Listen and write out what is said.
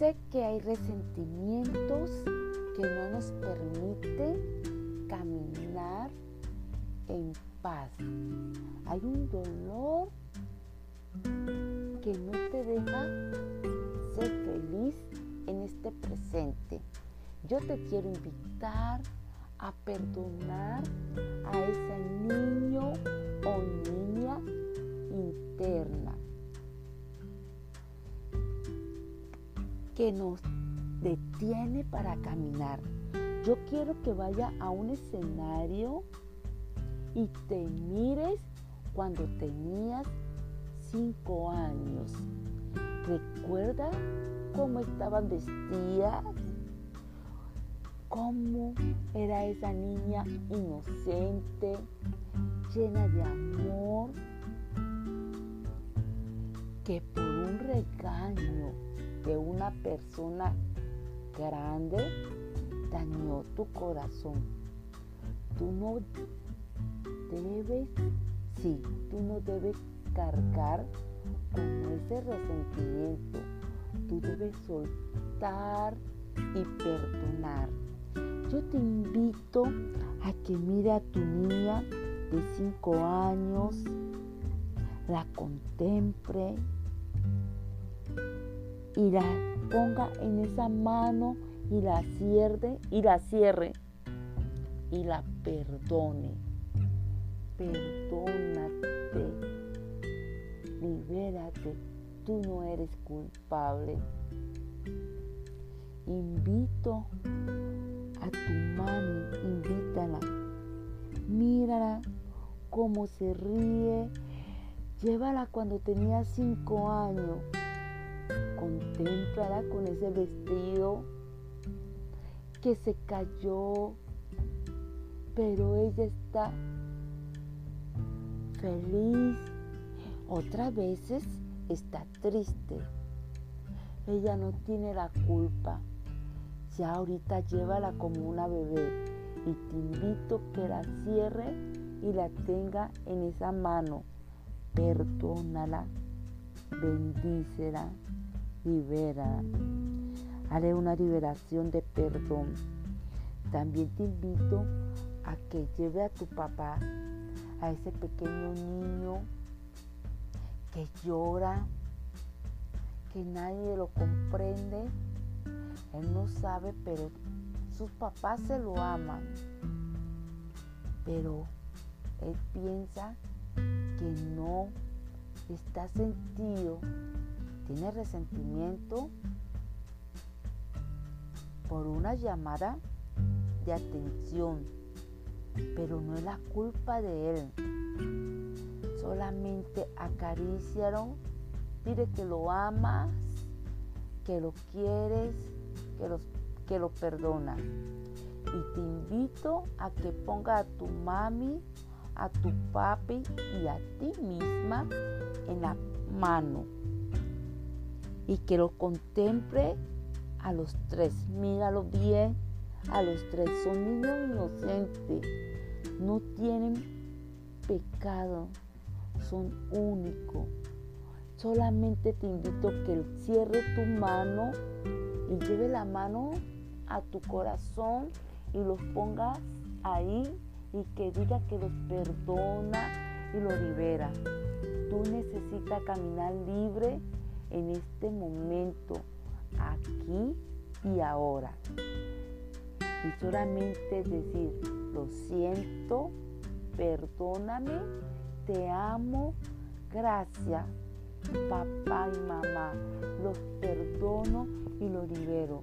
Sé que hay resentimientos que no nos permiten caminar en paz. Hay un dolor que no te deja ser feliz en este presente. Yo te quiero invitar a perdonar a ese niño o niña interna que nos detiene para caminar. Yo quiero que vaya a un escenario y te mires cuando tenías cinco años. Recuerda cómo estaban vestidas, cómo era esa niña inocente, llena de amor, que por un regaño de una persona grande dañó tu corazón. Tú no debes, sí, tú no debes cargar con ese resentimiento. Tú debes soltar y perdonar. Yo te invito a que mire a tu niña de 5 años, la contemple y la ponga en esa mano y la cierre y la cierre y la perdone. Perdónate. Libérate. Tú no eres culpable. Invito a tu mami, invítala. Mírala cómo se ríe. Llévala cuando tenía cinco años. Contémplala con ese vestido que se cayó, pero ella está feliz. Otras veces está triste. Ella no tiene la culpa. Ya ahorita llévala como una bebé y te invito que la cierre y la tenga en esa mano. Perdónala, bendícela, libera. Haré una liberación de perdón. También te invito a que lleve a tu papá, a ese pequeño niño que llora, que nadie lo comprende. Él no sabe, pero sus papás se lo aman. Pero él piensa que no está sentido, tiene resentimiento por una llamada de atención, pero no es la culpa de él. Solamente acariciaron, dile que lo amas, que lo quieres, que, que lo perdonas. Y te invito a que ponga a tu mami, a tu papi y a ti misma en la mano. Y que lo contemple a los tres. Míralo bien. A los tres son niños inocentes. No tienen pecado. Son únicos. Solamente te invito a que cierre tu mano y lleve la mano a tu corazón y los pongas ahí y que diga que los perdona y lo libera. Tú necesitas caminar libre en este momento aquí y ahora. Y solamente decir, lo siento, perdóname, te amo, gracias, papá y mamá. Los perdono y los libero.